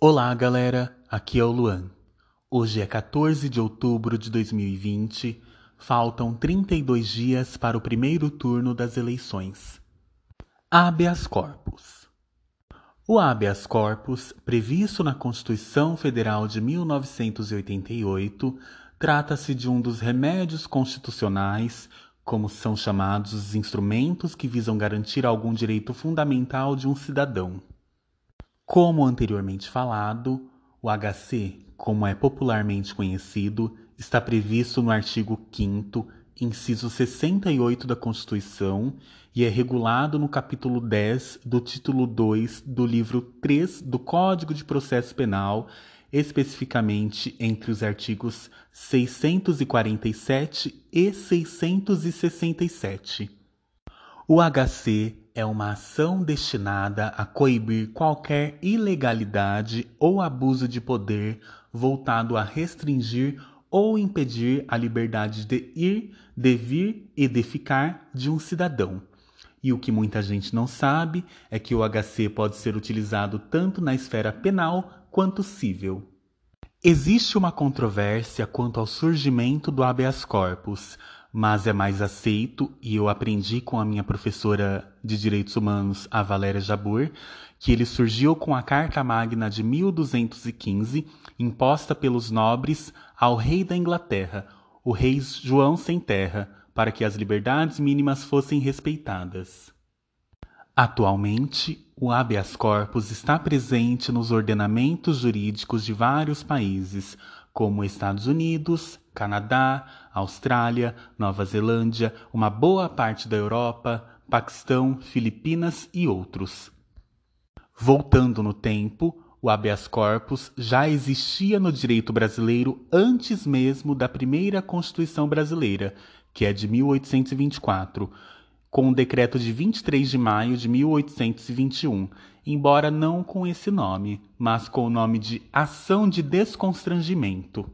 Olá, galera. Aqui é o Luan. Hoje é 14 de outubro de 2020. Faltam 32 dias para o primeiro turno das eleições. Habeas corpus. O habeas corpus, previsto na Constituição Federal de 1988, trata-se de um dos remédios constitucionais, como são chamados os instrumentos que visam garantir algum direito fundamental de um cidadão. Como anteriormente falado, o HC, como é popularmente conhecido, está previsto no artigo 5 inciso 68 da Constituição e é regulado no capítulo 10 do título 2 do livro 3 do Código de Processo Penal, especificamente entre os artigos 647 e 667. O HC é uma ação destinada a coibir qualquer ilegalidade ou abuso de poder voltado a restringir ou impedir a liberdade de ir, de vir e de ficar de um cidadão. E o que muita gente não sabe é que o HC pode ser utilizado tanto na esfera penal quanto civil. Existe uma controvérsia quanto ao surgimento do habeas corpus, mas é mais aceito, e eu aprendi com a minha professora de Direitos Humanos, a Valéria Jabur, que ele surgiu com a Carta Magna de 1215, imposta pelos nobres ao rei da Inglaterra, o rei João Sem Terra, para que as liberdades mínimas fossem respeitadas. Atualmente, o habeas corpus está presente nos ordenamentos jurídicos de vários países, como Estados Unidos, Canadá, Austrália, Nova Zelândia, uma boa parte da Europa, Paquistão, Filipinas e outros. Voltando no tempo, o habeas corpus já existia no direito brasileiro antes mesmo da primeira Constituição brasileira, que é de 1824, com o decreto de 23 de maio de 1821, embora não com esse nome, mas com o nome de Ação de Desconstrangimento.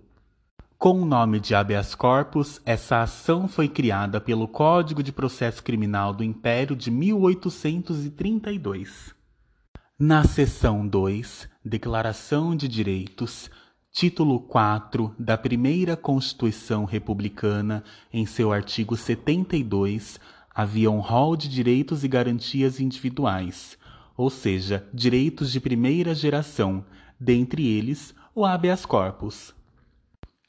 Com o nome de habeas corpus, essa ação foi criada pelo Código de Processo Criminal do Império de 1832. Na seção 2, Declaração de Direitos, título 4 da primeira Constituição Republicana, em seu artigo 72, havia um rol de direitos e garantias individuais, ou seja, direitos de primeira geração, dentre eles o habeas corpus.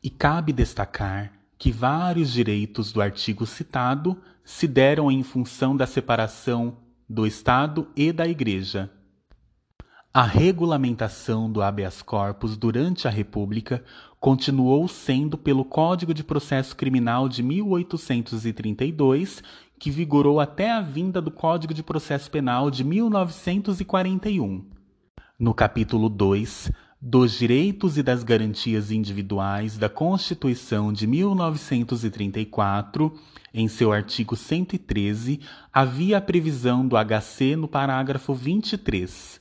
E cabe destacar que vários direitos do artigo citado se deram em função da separação do Estado e da Igreja. A regulamentação do habeas corpus durante a República continuou sendo pelo Código de Processo Criminal de 1832, que vigorou até a vinda do Código de Processo Penal de 1941. No capítulo 2, dos direitos e das garantias individuais da Constituição de 1934, em seu artigo 113, havia a previsão do HC no parágrafo 23.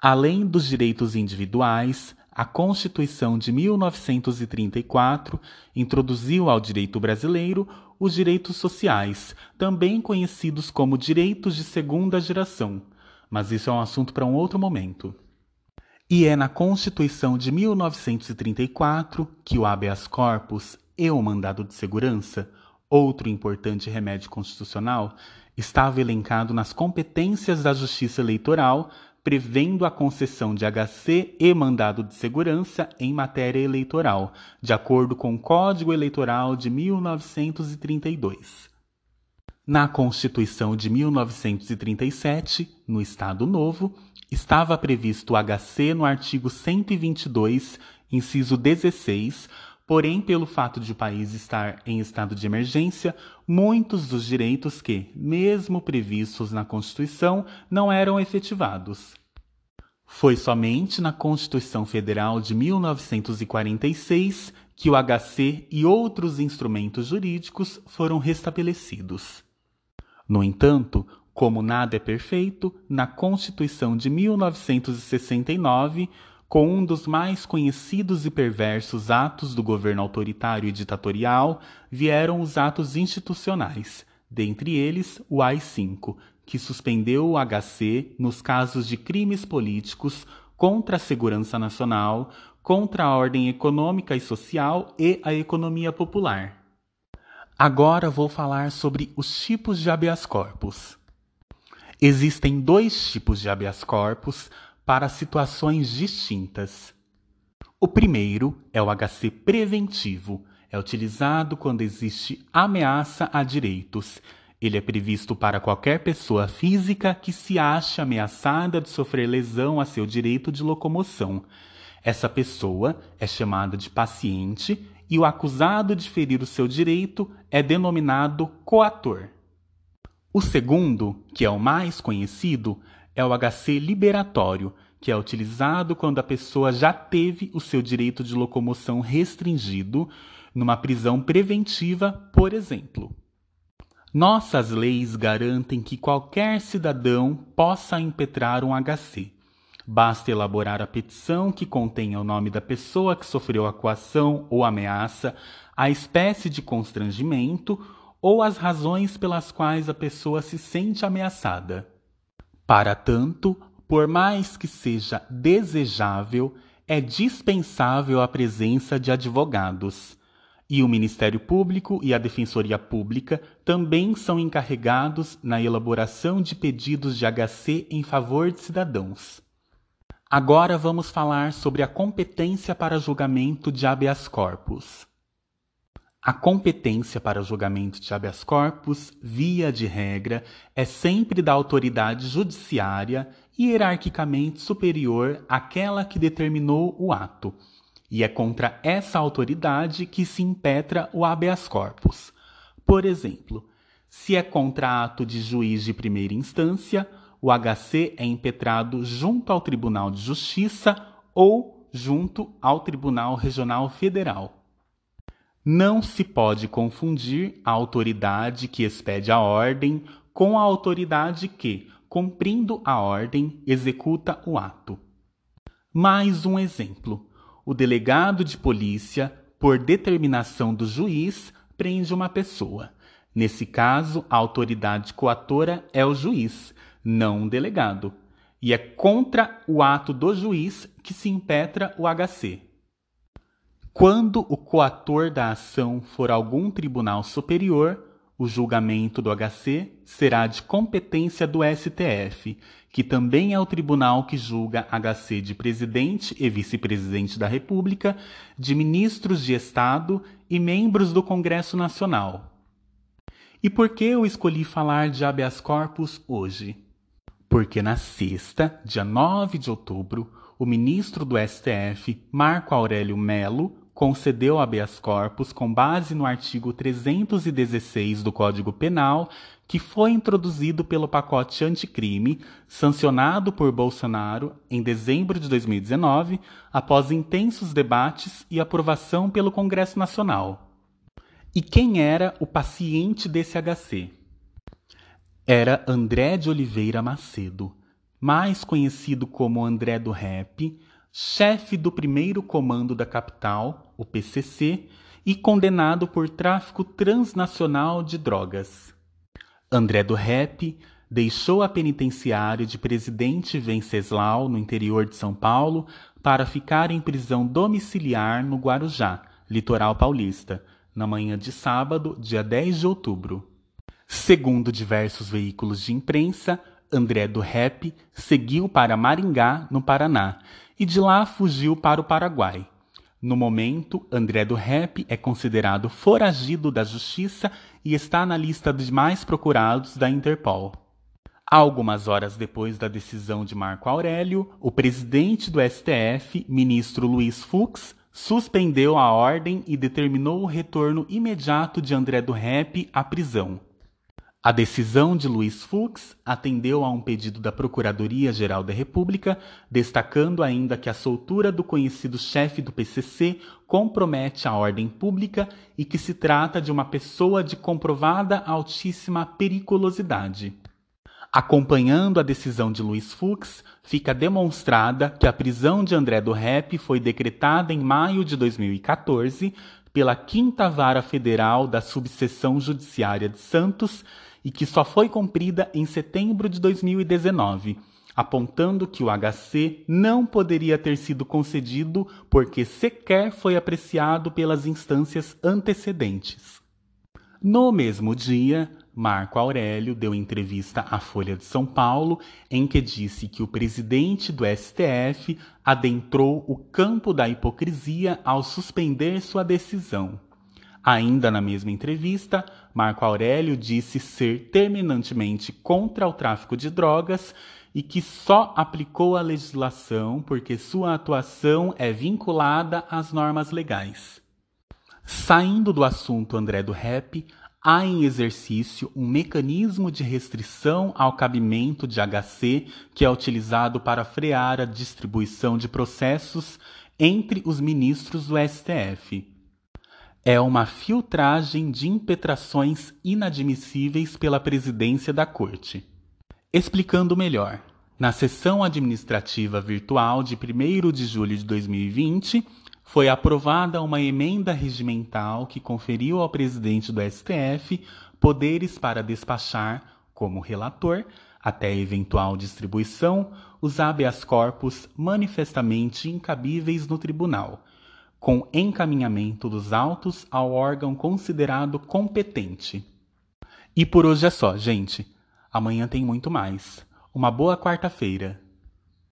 Além dos direitos individuais, a Constituição de 1934 introduziu ao direito brasileiro os direitos sociais, também conhecidos como direitos de segunda geração, mas isso é um assunto para um outro momento. E é na Constituição de 1934 que o habeas corpus e o mandado de segurança, outro importante remédio constitucional, estava elencado nas competências da Justiça Eleitoral, prevendo a concessão de HC e mandado de segurança em matéria eleitoral, de acordo com o Código Eleitoral de 1932. Na Constituição de 1937, no Estado Novo, estava previsto o HC no artigo 122, inciso 16, porém, pelo fato de o país estar em estado de emergência, muitos dos direitos que, mesmo previstos na Constituição, não eram efetivados. Foi somente na Constituição Federal de 1946 que o HC e outros instrumentos jurídicos foram restabelecidos. No entanto, como nada é perfeito, na Constituição de 1969, com um dos mais conhecidos e perversos atos do governo autoritário e ditatorial, vieram os atos institucionais, dentre eles o AI-5, que suspendeu o HC nos casos de crimes políticos, contra a segurança nacional, contra a ordem econômica e social e a economia popular. Agora vou falar sobre os tipos de habeas corpus. Existem dois tipos de habeas corpus para situações distintas. O primeiro é o HC preventivo. É utilizado quando existe ameaça a direitos. Ele é previsto para qualquer pessoa física que se ache ameaçada de sofrer lesão a seu direito de locomoção. Essa pessoa é chamada de paciente e o acusado de ferir o seu direito é denominado coator. O segundo, que é o mais conhecido, é o HC liberatório, que é utilizado quando a pessoa já teve o seu direito de locomoção restringido numa prisão preventiva, por exemplo. Nossas leis garantem que qualquer cidadão possa impetrar um HC. Basta elaborar a petição que contenha o nome da pessoa que sofreu a coação ou ameaça, a espécie de constrangimento ou as razões pelas quais a pessoa se sente ameaçada. Para tanto, por mais que seja desejável, é dispensável a presença de advogados. E o Ministério Público e a Defensoria Pública também são encarregados na elaboração de pedidos de HC em favor de cidadãos. Agora vamos falar sobre a competência para julgamento de habeas corpus. A competência para julgamento de habeas corpus, via de regra, é sempre da autoridade judiciária hierarquicamente superior àquela que determinou o ato, e é contra essa autoridade que se impetra o habeas corpus. Por exemplo, se é contra ato de juiz de primeira instância, o HC é impetrado junto ao Tribunal de Justiça ou junto ao Tribunal Regional Federal. Não se pode confundir a autoridade que expede a ordem com a autoridade que, cumprindo a ordem, executa o ato. Mais um exemplo: o delegado de polícia, por determinação do juiz, prende uma pessoa. Nesse caso, a autoridade coatora é o juiz, não o delegado. E é contra o ato do juiz que se impetra o HC. Quando o coator da ação for algum tribunal superior, o julgamento do HC será de competência do STF, que também é o tribunal que julga HC de presidente e vice-presidente da República, de ministros de Estado e membros do Congresso Nacional. E por que eu escolhi falar de habeas corpus hoje? Porque na sexta, dia 9 de outubro, o ministro do STF, Marco Aurélio Melo, concedeu habeas corpus com base no artigo 316 do Código Penal, que foi introduzido pelo pacote anticrime, sancionado por Bolsonaro em dezembro de 2019, após intensos debates e aprovação pelo Congresso Nacional. E quem era o paciente desse HC? Era André de Oliveira Macedo, mais conhecido como André do Rap, chefe do primeiro comando da capital, o PCC, e condenado por tráfico transnacional de drogas. André do Rep deixou a penitenciária de Presidente Venceslau, no interior de São Paulo, para ficar em prisão domiciliar no Guarujá, litoral paulista, na manhã de sábado, dia 10 de outubro. Segundo diversos veículos de imprensa, André do Rep seguiu para Maringá, no Paraná, e de lá fugiu para o Paraguai. No momento, André do Rep é considerado foragido da justiça e está na lista dos mais procurados da Interpol. Algumas horas depois da decisão de Marco Aurélio, o presidente do STF, ministro Luiz Fux, suspendeu a ordem e determinou o retorno imediato de André do Rep à prisão. A decisão de Luiz Fux atendeu a um pedido da Procuradoria-Geral da República, destacando ainda que a soltura do conhecido chefe do PCC compromete a ordem pública e que se trata de uma pessoa de comprovada altíssima periculosidade. Acompanhando a decisão de Luiz Fux, fica demonstrada que a prisão de André do Rep foi decretada em maio de 2014 pela Quinta Vara Federal da Subseção Judiciária de Santos e que só foi cumprida em setembro de 2019, apontando que o HC não poderia ter sido concedido porque sequer foi apreciado pelas instâncias antecedentes. No mesmo dia, Marco Aurélio deu entrevista à Folha de São Paulo em que disse que o presidente do STF adentrou o campo da hipocrisia ao suspender sua decisão. Ainda na mesma entrevista, Marco Aurélio disse ser terminantemente contra o tráfico de drogas e que só aplicou a legislação porque sua atuação é vinculada às normas legais. Saindo do assunto André do Rap, há em exercício um mecanismo de restrição ao cabimento de HC que é utilizado para frear a distribuição de processos entre os ministros do STF. É uma filtragem de impetrações inadmissíveis pela presidência da Corte. Explicando melhor, na sessão administrativa virtual de 1 de julho de 2020, foi aprovada uma emenda regimental que conferiu ao presidente do STF poderes para despachar, como relator, até eventual distribuição, os habeas corpus manifestamente incabíveis no tribunal, com encaminhamento dos autos ao órgão considerado competente. E por hoje é só, gente. Amanhã tem muito mais. Uma boa quarta-feira.